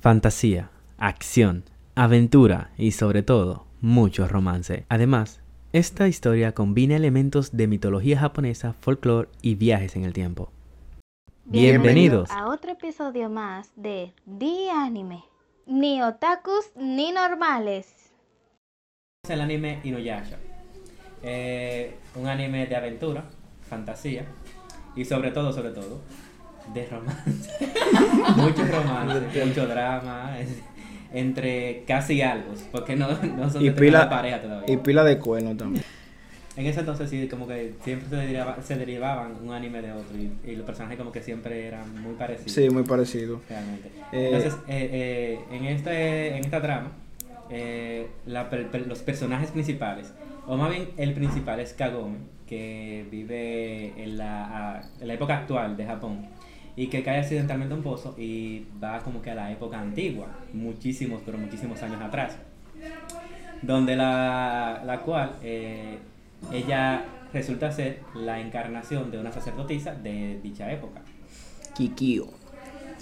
fantasía, acción, aventura y sobre todo mucho romance. Además, esta historia combina elementos de mitología japonesa, folclore y viajes en el tiempo. Bienvenidos a otro episodio más de The Anime. Ni otakus ni normales. El anime Inuyasha. Eh, un anime de aventura, fantasía y sobre todo, sobre todo, de romance. mucho romance, mucho drama. Entre casi algo, porque no, no son Y de pila- pareja todavía. Y pila de cuerno también. En ese entonces sí, como que siempre se, derivaba- se derivaban un anime de otro y, y los personajes como que siempre eran muy parecidos. Sí, muy parecido. Realmente. Eh, Entonces, eh, eh, en, este, en esta trama, la per- per- los personajes principales, o más bien el principal es Kagome, que vive en la, en la época actual de Japón y que cae accidentalmente a un pozo y va como que a la época antigua, muchísimos, pero muchísimos años atrás, donde la, la cual eh, ella resulta ser la encarnación de una sacerdotisa de dicha época, Kikio.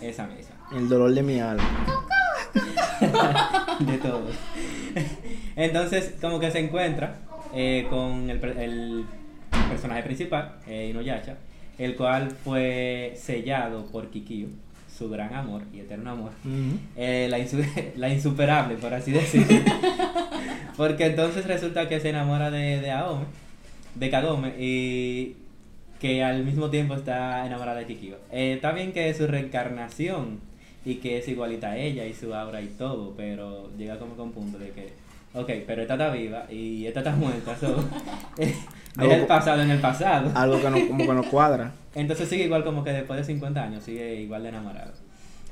esa misma. El dolor de mi alma. de todos. Entonces, como que se encuentra eh, con el, el personaje principal, eh, Inuyasha, el cual fue sellado por Kikyo, su gran amor y eterno amor. Eh, la, insu- la insuperable, por así decirlo. Porque entonces resulta que se enamora de, de Aome, de Kagome, y que al mismo tiempo está enamorada de Kikyo. Eh, está bien que es su reencarnación y que es igualita a ella y su aura y todo, pero llega como a un punto de que, ok, pero esta está viva y esta está muerta, so, deja el Algo- pasado en el pasado. Algo que no, como que no cuadra. Entonces sigue igual como que después de 50 años, sigue igual de enamorado.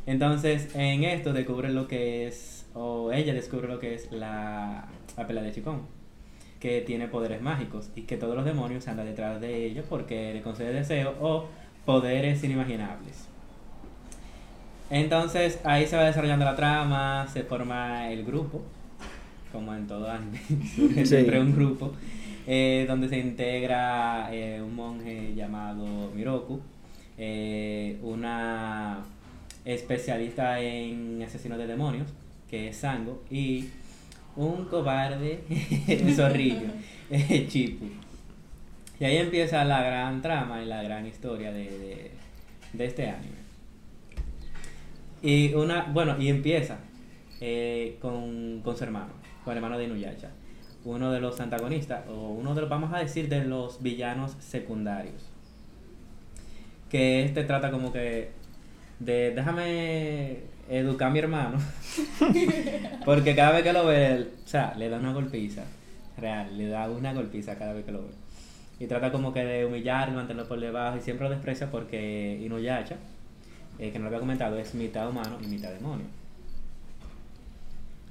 Entonces en esto descubre lo que es, o ella descubre lo que es la, la pelea de Chikon, que tiene poderes mágicos y que todos los demonios andan detrás de ella porque le concede deseos o poderes inimaginables. Entonces ahí se va desarrollando la trama, se forma el grupo, como en todo anime, Sí. siempre un grupo, eh, donde se integra eh, un monje llamado Miroku, eh, una especialista en asesinos de demonios, que es Sango, y un cobarde zorrillo, Chipu. Y ahí empieza la gran trama y la gran historia de, de, de este anime. Y una, bueno, y empieza eh, con, con su hermano, con el hermano de Inuyasha, uno de los antagonistas, o uno de los, vamos a decir, de los villanos secundarios. Que este trata como que de déjame educar a mi hermano, porque cada vez que lo ve, él, o sea, le da una golpiza, real, le da una golpiza cada vez que lo ve. Y trata como que de humillarlo, mantenerlo por debajo, y siempre lo desprecia porque Inuyasha, eh, que no lo había comentado, es mitad humano y mitad demonio.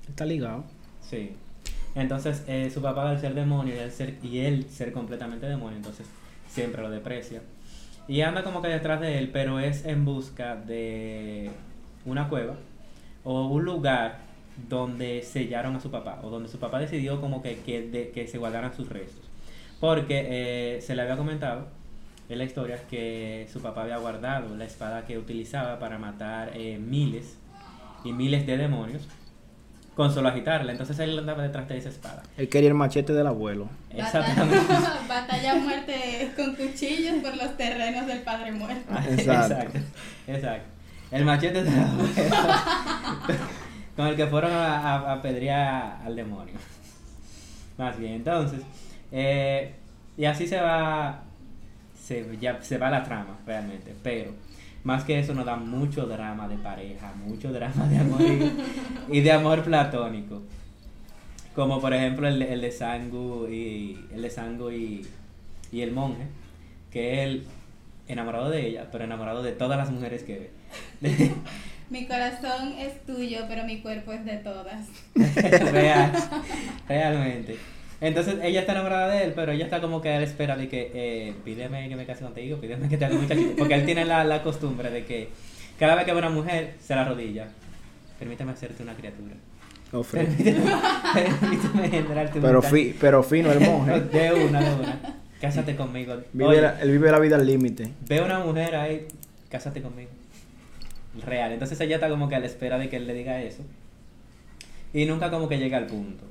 Está ligado. Sí. Entonces, eh, su papá al ser demonio y él ser, y él ser completamente demonio, entonces siempre lo deprecia. Y anda como que detrás de él, pero es en busca de una cueva o un lugar donde sellaron a su papá, o donde su papá decidió como que, que, que se guardaran sus restos. Porque eh, se le había comentado en la historia que su papá había guardado la espada que utilizaba para matar eh, miles y miles de demonios con solo agitarla. Entonces él andaba detrás de esa espada. Él quería el machete del abuelo. Exactamente. Batalla, batalla a muerte con cuchillos por los terrenos del padre muerto. Exacto. exacto. Exacto. El machete de la abuela. con el que fueron a, a, a apedrear al demonio. Más bien, entonces. eh, y así se va. Se, ya, se va la trama, realmente. Pero. Más que eso nos da mucho drama de pareja, mucho drama de amor y, y de amor platónico. Como por ejemplo el, de- el de Sangu y el de Sangu y, y el monje, que él enamorado de ella, pero enamorado de todas las mujeres que ve. Mi corazón es tuyo, pero mi cuerpo es de todas. Real, realmente. Entonces ella está enamorada de él, pero ella está como que a la espera de que eh, pídeme que me case contigo, pídeme que te haga un muchachito. Porque él tiene la, la costumbre de que cada vez que ve una mujer se la rodilla. Permíteme hacerte una criatura. Fue- Permíteme, permíteme generarte un pero, fi- pero fino el monje. De una, de una. Cásate conmigo. Vive Oye, la- él vive la vida al límite. ve una mujer ahí, cásate conmigo. real. Entonces ella está como que a la espera de que él le diga eso. Y nunca como que llega al punto.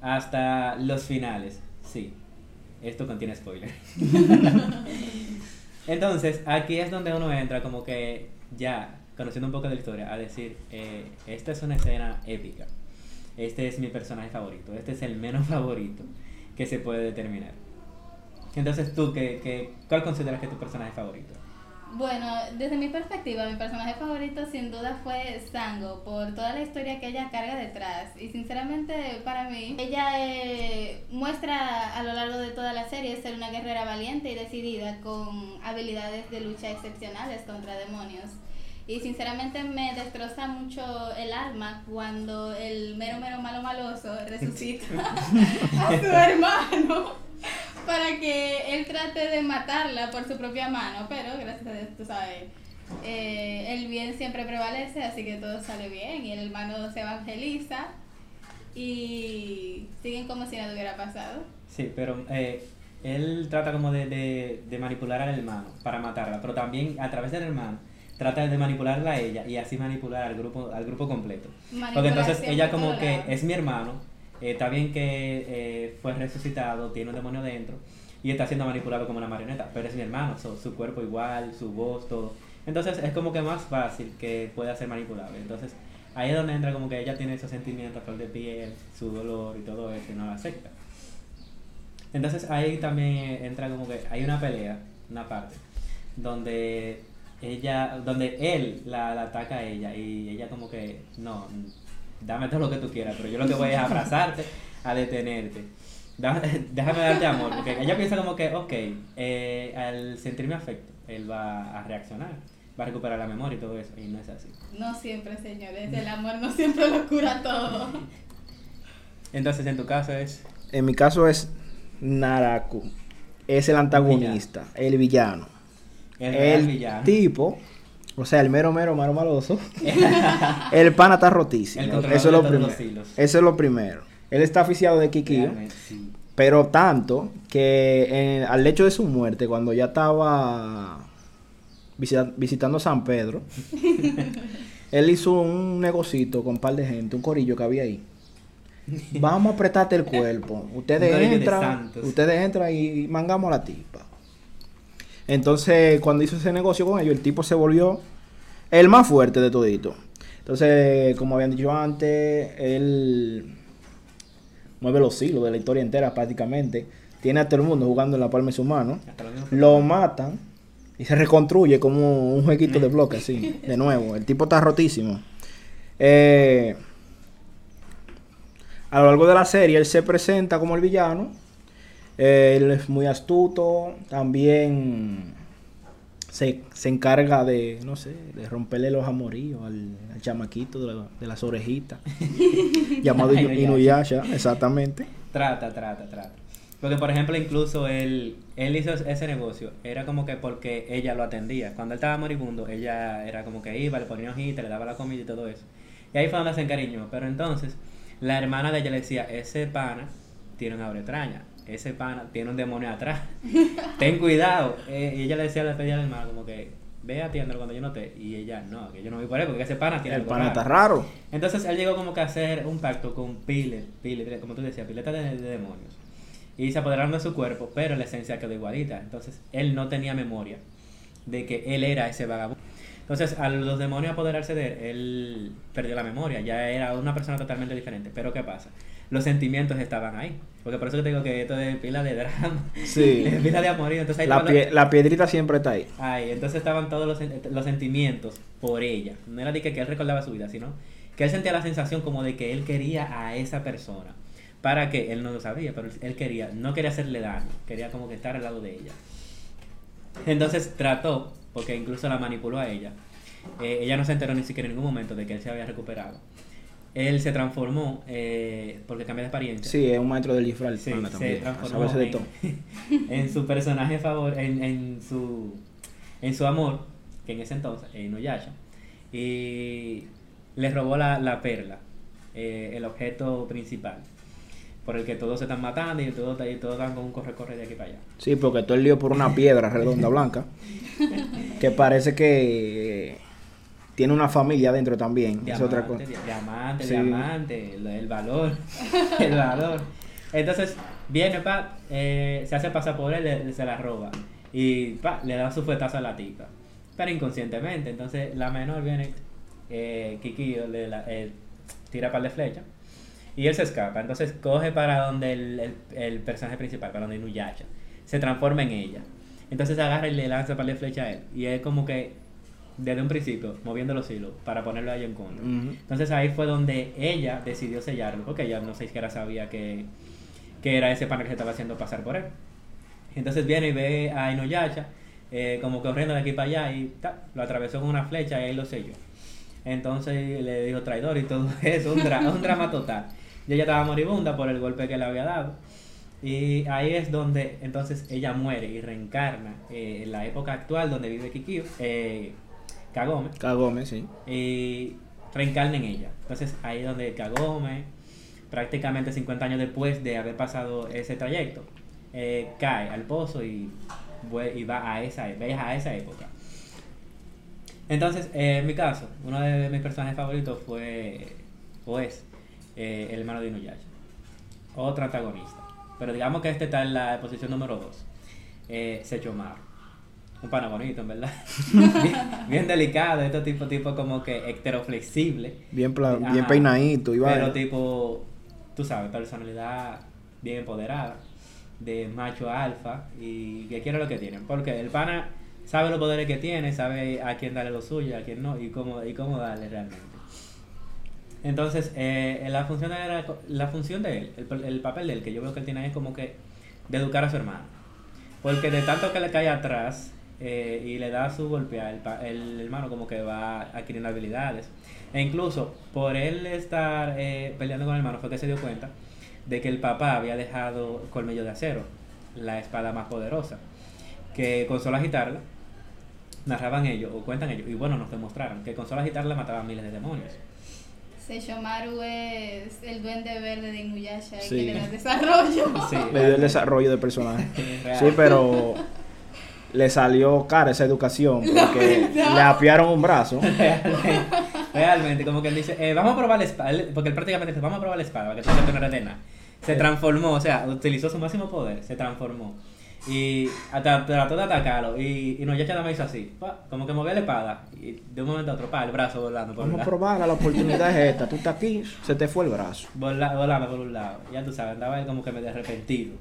Hasta los finales. Sí, esto contiene spoiler. Entonces, aquí es donde uno entra como que ya, conociendo un poco de la historia, a decir, eh, esta es una escena épica. Este es mi personaje favorito. Este es el menos favorito que se puede determinar. Entonces, tú, ¿qué, qué, ¿cuál consideras que es tu personaje favorito? Bueno, desde mi perspectiva, mi personaje favorito sin duda fue Sango, por toda la historia que ella carga detrás. Y sinceramente, para mí, ella eh, muestra a lo largo de toda la serie ser una guerrera valiente y decidida con habilidades de lucha excepcionales contra demonios. Y sinceramente me destroza mucho el alma cuando el mero mero malo maloso resucita a su hermano para que él trate de matarla por su propia mano, pero gracias a Dios, tú sabes, eh, el bien siempre prevalece, así que todo sale bien y el hermano se evangeliza y siguen como si nada hubiera pasado. Sí, pero eh, él trata como de, de, de manipular al hermano para matarla, pero también a través del hermano trata de manipularla a ella y así manipular al grupo al grupo completo. Porque entonces ella como que es mi hermano, está bien que eh, fue resucitado, tiene un demonio dentro y está siendo manipulado como una marioneta, pero es mi hermano, su cuerpo igual, su voz, todo. Entonces es como que más fácil que pueda ser manipulable. Entonces ahí es donde entra como que ella tiene esos sentimientos a de piel, su dolor y todo eso y no la acepta. Entonces ahí también entra como que hay una pelea, una parte, donde ella, donde él la ataca a ella y ella como que no, dame todo lo que tú quieras, pero yo lo que voy es a abrazarte, a detenerte. Déjame darte amor, porque ella piensa como que, ok, eh, al sentirme afecto, él va a reaccionar, va a recuperar la memoria y todo eso, y no es así. No siempre, señores, el amor no siempre lo cura todo. Entonces, en tu caso es... En mi caso es Naraku, es el antagonista, el villano. El, El, villano. tipo, o sea, el mero mero maro maloso. el pana está rotísimo. Eso es lo primero. Eso es lo primero. Él está aficiado de sí. Pero tanto que en- al hecho de su muerte, cuando ya estaba visita- visitando San Pedro, él hizo un negocito con un par de gente, un corillo que había ahí. Vamos a apretarte el cuerpo. Ustedes entran, ustedes entran y mangamos a la tipa. Entonces, cuando hizo ese negocio con ellos, el tipo se volvió el más fuerte de todito. Entonces, como habían dicho antes, él mueve los hilos de la historia entera prácticamente. Tiene a todo el mundo jugando en la palma de su mano. Lo matan y se reconstruye como un jueguito de bloques, así, de nuevo. El tipo está rotísimo. Eh, a lo largo de la serie, él se presenta como el villano. Eh, él es muy astuto. También se, se encarga de, no sé, de romperle los amoríos al, al chamaquito de, la- de las orejitas. llamado Ay, Inu- Inuyasha, exactamente. Trata, trata, trata. Porque, por ejemplo, incluso él, él hizo ese negocio, era como que porque ella lo atendía. Cuando él estaba moribundo, ella era como que iba, le ponía hojita, le daba la comida y todo eso. Y ahí fue donde se encariñó. Pero entonces, la hermana de ella le decía, ese pana tiene una bretraña, ese pana tiene un demonio atrás. Ten cuidado. Eh, y ella le decía, le pedía al hermano como que, ve atiéndelo cuando yo no esté. Y ella, no, que yo no voy por él, porque ese pana tiene El algo pana raro". está raro. Entonces él llegó como que a hacer un pacto con Pile, Pile, Pile, como tú decías, pileta de, de demonios. Y se apoderaron de su cuerpo, pero la esencia quedó igualita. Entonces él no tenía memoria de que él era ese vagabundo. Entonces, a los demonios apoderarse de él, él perdió la memoria, ya era una persona totalmente diferente. Pero ¿qué pasa? Los sentimientos estaban ahí. Porque por eso que te digo que esto es pila de drama, Sí. es pila de amorío. Entonces ahí La, pie- la piedrita siempre está ahí. Ay, entonces estaban todos los, los sentimientos por ella. No era de que, que él recordaba su vida, sino que él sentía la sensación como de que él quería a esa persona. Para que él no lo sabía, pero él quería, no quería hacerle daño, quería como que estar al lado de ella. Entonces trató, porque incluso la manipuló a ella. Eh, ella no se enteró ni siquiera en ningún momento de que él se había recuperado. Él se transformó eh, porque cambió de apariencia. Sí, es un maestro del disfraz Sí, se también. transformó de en, todo. en su personaje favor, en, en su en su amor, que en ese entonces, en Inuyasha, y le robó la, la perla, eh, el objeto principal, por el que todos se están matando y todos, y todos están con un corre-corre de aquí para allá. Sí, porque todo el lío por una piedra redonda blanca. que parece que tiene una familia dentro también. es otra cosa. Diamante, diamante, Sí. diamante, el, valor, el valor. Entonces, viene, pa, eh, se hace pasar por él, le- se la roba. Y, pa, le da su fuetazo a la tipa. Pero inconscientemente. Entonces, la menor viene, eh, Kiki le la- eh, tira par de flechas. Y él se escapa. Entonces, coge para donde el, el, el personaje principal, para donde Inuyasha. Se transforma en ella. Entonces, agarra y le lanza par de flechas a él. Y es como que, desde un principio, moviendo los hilos para ponerlo a ella en contra. Entonces ahí fue donde ella decidió sellarlo, porque ella no sé siquiera sabía que, que era ese pana que se estaba haciendo pasar por él. Entonces viene y ve a Inuyasha eh, como corriendo de aquí para allá y ta, lo atravesó con una flecha y ahí lo selló. Entonces le dijo traidor y todo eso, un, dra- un drama total. Y ella estaba moribunda por el golpe que le había dado. Y ahí es donde entonces ella muere y reencarna eh, en la época actual donde vive Kikyo, eh, Kagome Kagome, sí. y reencarna en ella. Entonces ahí es donde Kagome, prácticamente 50 años después de haber pasado ese trayecto, eh, cae al pozo y, y va a esa, viaja a esa época. Entonces, en mi caso, uno de mis personajes favoritos fue, o es, eh, el hermano de Inuyasha. Otro antagonista. Pero digamos que este está en la posición número 2. Eh, Sechomaru. Un pana bonito, en verdad. bien, bien delicado, este tipo, tipo como que heteroflexible. Bien, pla- Ajá. bien peinadito y Pero tipo, tú sabes, personalidad bien empoderada, de macho alfa y que quiere lo que tiene. Porque el pana sabe los poderes que tiene, sabe a quién darle lo suyo, a quién no y cómo, y cómo darle realmente. Entonces, eh, la, función de, la función de él, el, el papel de él, que yo veo que él tiene es como que de educar a su hermano. Porque de tanto que le cae atrás eh, y le da su golpear, el, el hermano como que va adquiriendo habilidades. E incluso por él estar eh, peleando con el hermano fue que se dio cuenta de que el papá había dejado colmillo de acero, la espada más poderosa, que con solo agitarla, narraban ellos, o cuentan ellos, y bueno, nos demostraron que con solo agitarla mataban miles de demonios. Seishomaru es el duende verde de Inuyasha y Sí. que le da desarrollo. Sí, Le dio el desarrollo de personaje. Sí, pero le salió cara esa educación porque le apiaron un brazo. Realmente, realmente, como que él dice, eh, vamos a probar la espada, porque él prácticamente dice, vamos a probar la espada, para que de nada. Se transformó, o sea, utilizó su máximo poder, se transformó. Y hasta trató de atacarlo, y, y no, ya nada más hizo así, pa, como que movió la espada, y de un momento a otro, pa, el brazo volando por un Vamos a la oportunidad es esta. Tú estás aquí, se te fue el brazo. Vola- volando por un lado, ya tú sabes, andaba él como que medio arrepentido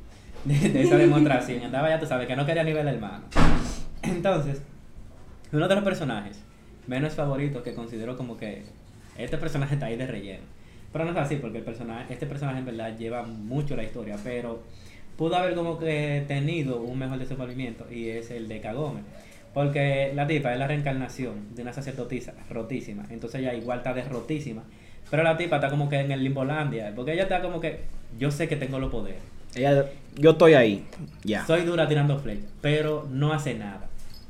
de, de esa demostración, andaba ya tú sabes que no quería nivel hermano. Entonces, uno de los personajes menos favoritos que considero como que este personaje está ahí de relleno. Pero no es así, porque el personaje, este personaje en verdad lleva mucho la historia, pero pudo haber como que tenido un mejor desenvolvimiento y es el de Kagome. Porque la tipa es la reencarnación de una sacerdotisa rotísima, entonces ella igual está derrotísima. Pero la tipa está como que en el limbolandia, porque ella está como que yo sé que tengo los poderes. Ella, yo estoy ahí, ya. Soy dura tirando flechas, pero no hace nada.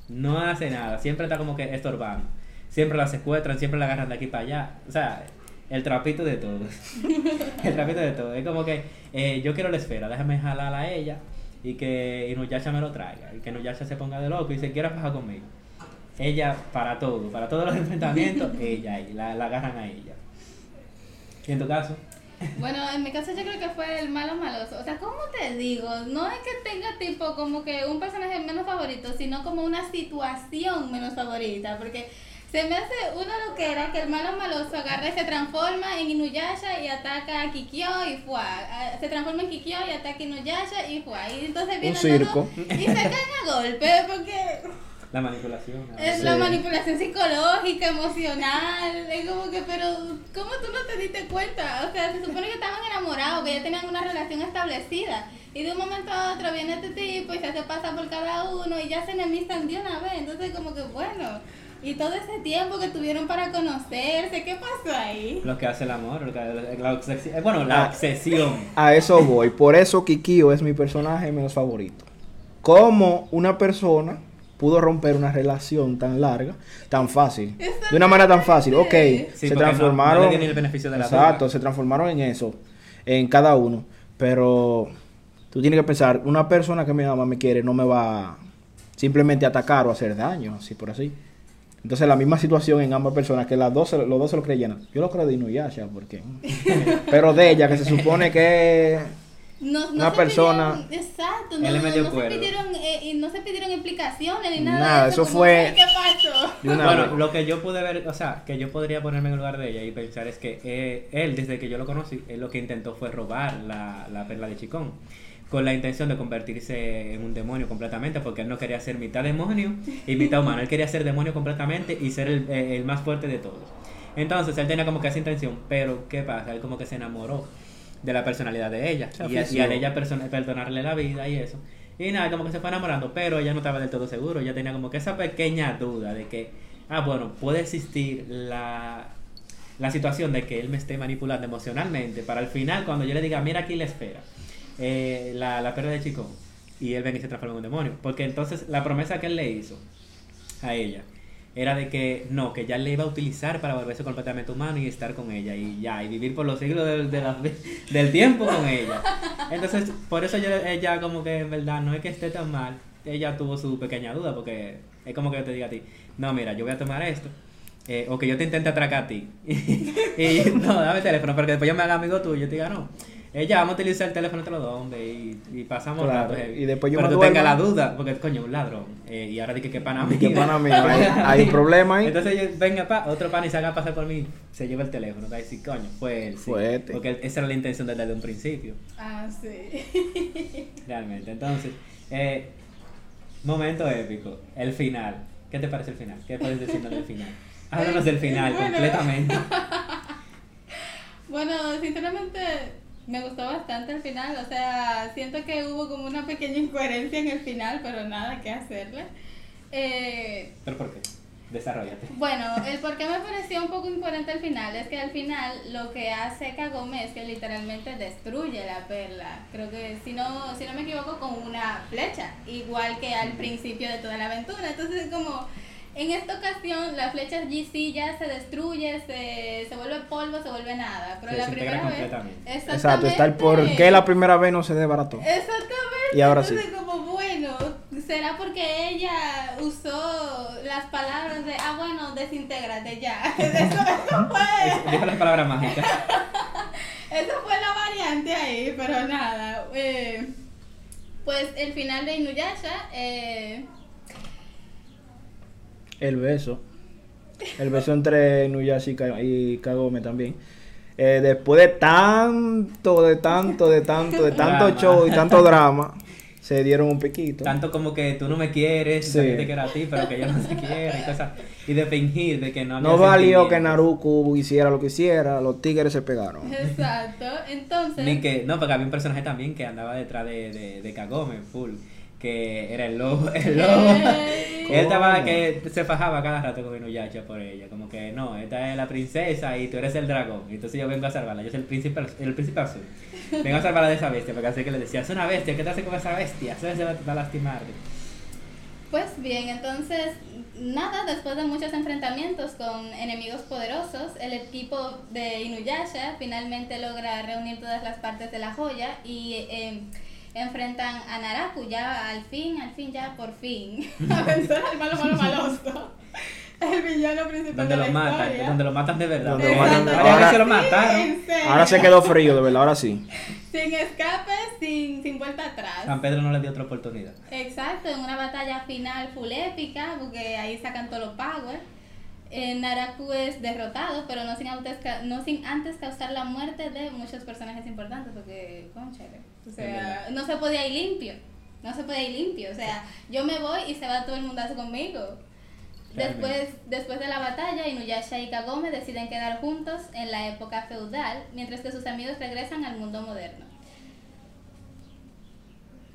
No hace nada. Siempre está como que estorbando. Siempre la secuestran, siempre la agarran de aquí para allá. O sea, el trapito de todo. el trapito de todo. Es como que eh, yo quiero la esfera, déjame jalar a ella y que Inuyasha me lo traiga. Y que Inuyasha se ponga de loco y se quiera bajar conmigo. Ella para todo, para todos los enfrentamientos, ella la, la agarran a ella. ¿Y en tu caso? Bueno, en mi caso yo creo que fue el malo maloso. O sea, ¿cómo te digo? No es que tenga tipo como que un personaje menos favorito, sino como una situación menos favorita. Porque se me hace una loquera que el malo maloso agarra y se transforma en Inuyasha y ataca a Kikyo y fue. Se transforma en Kikyo y ataca a Inuyasha y fue. Y entonces viene circo. todo y se caen a golpe porque La manipulación. ¿no? es Sí. la manipulación psicológica, emocional. Es como que, pero, ¿cómo tú no te diste cuenta? O sea, se supone que estaban enamorados, que ya tenían una relación establecida. Y de un momento a otro viene este tipo y se hace pasar por cada uno y ya se enemistan de una vez. Entonces, como que, bueno. Y todo ese tiempo que tuvieron para conocerse, ¿qué pasó ahí? Lo que hace el amor, lo que, la obsesión, bueno, la Ah. obsesión. A eso voy. Por eso Kikio es mi personaje menos favorito. Como una persona pudo romper una relación tan larga, tan fácil. De una manera tan fácil. Ok, Sí, se no- transformaron. no le tiene el beneficio de la exacto, duda. se transformaron en eso. En cada uno. Pero tú tienes que pensar, una persona que me ama, me quiere, no me va simplemente a atacar o a hacer daño, así por así. Entonces la misma situación en ambas personas, que las dos, se- los dos se lo creyeron. Yo lo creo de Inuyasha, porque... Pero de ella, que se supone que... No, no Una se persona- pidieron- exacto, no, se pidieron, eh, y no se pidieron explicaciones ni nada. Nada, de eso, eso fue- "Ay, ¿Qué pasó? Bueno, vez. lo que yo pude ver, o sea, que yo podría ponerme en el lugar de ella y pensar es que eh, él, desde que yo lo conocí, él lo que intentó fue robar la, la perla de Chicón. Con la intención de convertirse en un demonio completamente, porque él no quería ser mitad demonio y mitad humano. Él quería ser demonio completamente y ser el, eh, el más fuerte de todos. Entonces él tenía como que esa intención, pero ¿qué pasa? Él como que se enamoró de la personalidad de ella Se y, a- y ella perdonarle la vida y eso. Y nada, como que se fue enamorando, pero ella no estaba del todo seguro. Ella tenía como que esa pequeña duda de que, ah, bueno, puede existir la, la situación de que él me esté manipulando emocionalmente para al final, cuando yo le diga, mira aquí la espera, eh, la, la perra de chico, y él venga y se transforma en un demonio. Porque entonces la promesa que él le hizo a ella era de que no, que ya le iba a utilizar para volverse completamente humano y estar con ella y ya, y vivir por los siglos de la- del tiempo con ella. Entonces, por eso yo, ella como que en verdad no es que esté tan mal, ella tuvo su pequeña duda porque es como que yo te diga a ti, no, mira, yo voy a tomar esto. eh, o que yo te intente atracar a ti. y no, dame el teléfono, pero que después yo me haga amigo tuyo y yo te diga, no. Ella, vamos a utilizar el teléfono entre los dos, hombre, y, y pasamos Claro, rato heavy". y después yo Pero tú tengas la duda, porque coño, un ladrón. eh, y ahora dije que pana mío. Que pana mío, hay, hay problema ahí. Entonces yo, venga pa, otro pan y se haga pasar por mí, se lleva el teléfono, va a decir, coño, fue él. sí". Fue este. Porque esa era la intención desde un principio, Ah, sí. realmente. Entonces, eh, momento épico, el final. ¿Qué te parece el final? ¿Qué puedes decirnos del final? Háblanos del final Bueno. completamente. Bueno, sinceramente me gustó bastante el final, o sea, siento que hubo como una pequeña incoherencia en el final, pero nada que hacerle. Eh, ¿Pero por qué? Desarrollate. bueno, el por qué me pareció un poco incoherente el final es que al final lo que hace Kagome es que literalmente destruye la perla. Creo que si no, si no me equivoco, con una flecha, igual que al principio de toda la aventura. Entonces, como en esta ocasión la flecha GC ya se destruye, se, se vuelve polvo, se vuelve nada. Pero Se la primera vez. Exacto, está el por qué la primera vez no se desbarató. Exactamente. Y ahora sí. Entonces, como bueno, será porque ella usó las palabras de, ah, bueno, desintégrate ya. Eso, eso fue, Dijo las palabras mágicas. eso fue la variante ahí, pero nada. eh, pues el final de Inuyasha, eh, El beso. El beso entre Nuyashi y Ka- y Kagome también. Eh, después de tanto, de tanto, de tanto, de tanto Drama. show y tanto drama, se dieron un piquito. Tanto como que tú no me quieres, Sí. y yo te quiero a ti, pero que yo no te quiero y cosas. Y de fingir de que no No valió que. Naruto hiciera lo que hiciera, los tigres se pegaron. exacto. Entonces, Ni que, no, porque había un personaje también que andaba detrás de, de, de Kagome, full, que era el lobo, el lobo. Él estaba que se fajaba cada rato con Inuyasha por ella, como que no, esta es la princesa y tú eres el dragón, entonces yo vengo a salvarla, yo soy el príncipe, el príncipe azul, vengo a salvarla de esa bestia, porque así que le decía, es una bestia, ¿qué te hace con esa bestia? Eso se va va a lastimar. Pues bien, entonces, nada, después de muchos enfrentamientos con enemigos poderosos, el equipo de Inuyasha finalmente logra reunir todas las partes de la joya y eh, enfrentan a Naraku ya al fin, al fin, ya por fin, a vencer al malo, malo, maloso. El villano principal Donde de la lo matan, historia. donde lo matan de verdad. Donde lo matan de- Varias ahora- veces lo Sí, serio. Ahora se quedó frío, de verdad, ahora sí. Sin escape, sin, sin vuelta atrás. San Pedro no le dio otra oportunidad. Exacto, en una batalla final full épica, porque ahí sacan todos los power. Eh, Naraku es derrotado, pero no sin, antes, no sin antes causar la muerte de muchos personajes importantes, porque, conchale, o sea, no se podía ir limpio, no se podía ir limpio, o sea, yo me voy y se va todo el mundazo conmigo. Después, después de la batalla, Inuyasha y Kagome deciden quedar juntos en la época feudal, mientras que sus amigos regresan al mundo moderno.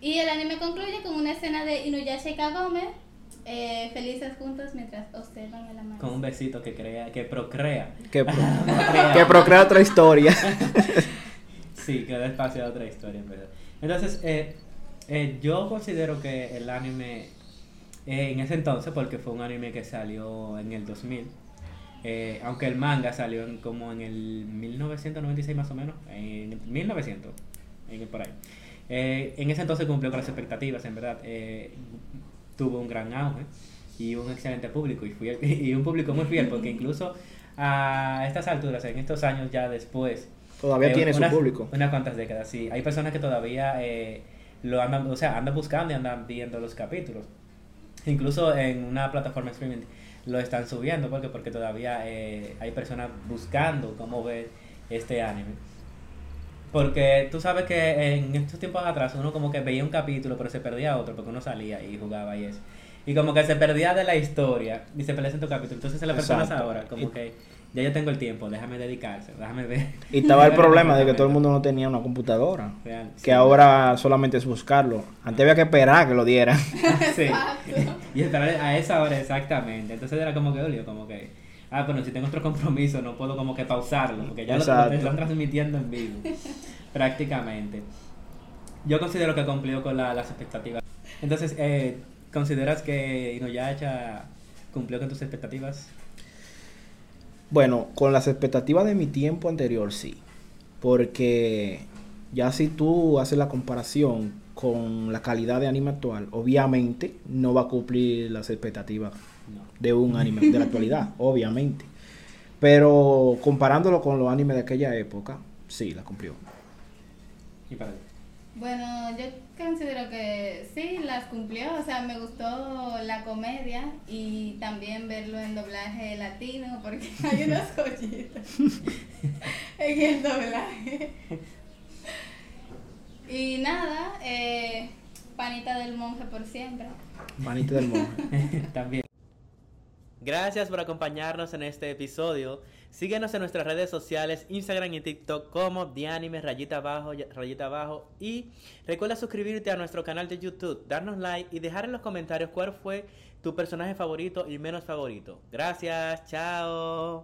Y el anime concluye con una escena de Inuyasha y Kagome eh, felices juntos mientras observan el amanecer. Con un besito que crea, que procrea. Que, pro- que procrea otra historia. Sí, que da espacio a otra historia, en verdad. Entonces, eh, eh, yo considero que el anime, eh, en ese entonces, porque fue un anime que salió en el 2000, eh, aunque el manga salió en, como en el 1996 más o menos, en 1900, en- por ahí. Eh, en ese entonces cumplió con las expectativas, en verdad. tuvo un gran auge y un excelente público y, fui, y un público muy fiel porque incluso a estas alturas, en estos años ya después, Todavía eh, tiene su unas- público. Unas cuantas décadas, sí. Hay personas que todavía eh, lo andan, o sea, andan buscando y andan viendo los capítulos. Incluso en una plataforma streaming lo están subiendo porque porque todavía eh, hay personas buscando cómo ver este anime. Porque tú sabes que en estos tiempos atrás uno como que veía un capítulo pero se perdía otro porque uno salía y jugaba y eso. Y como que se perdía de la historia y se perdía en tu capítulo. Entonces las personas ahora como Y- que ya yo tengo el tiempo, déjame dedicarse, déjame ver. Y estaba el problema de que todo el mundo no tenía una computadora. Real, Que sí. ahora solamente es buscarlo. Antes había que esperar que lo dieran. Sí. Y esperar a esa hora exactamente. Entonces era como que dolió, como que, ah, bueno, si tengo otro compromiso no puedo como que pausarlo, porque ya lo, están transmitiendo en vivo, prácticamente. Yo considero que cumplió con la- las expectativas. Entonces, eh, ¿consideras que Inuyasha cumplió con tus expectativas? Bueno, con las expectativas de mi tiempo anterior, sí. Porque ya si tú haces la comparación con la calidad de anime actual, obviamente no va a cumplir las expectativas No. de un anime de la actualidad, obviamente. Pero comparándolo con los animes de aquella época, sí, la cumplió. ¿Y para ti? Bueno, yo considero que sí, las cumplió. O sea, me gustó la comedia y también verlo en doblaje latino porque hay unas joyitas en el doblaje. Y nada, eh, panita del monje por siempre. Manita del monje. También. Gracias por acompañarnos en este episodio. Síguenos en nuestras redes sociales, Instagram y TikTok como Dianime rayita abajo, rayita abajo. Y recuerda suscribirte a nuestro canal de YouTube, darnos like y dejar en los comentarios cuál fue tu personaje favorito y menos favorito. Gracias, chao.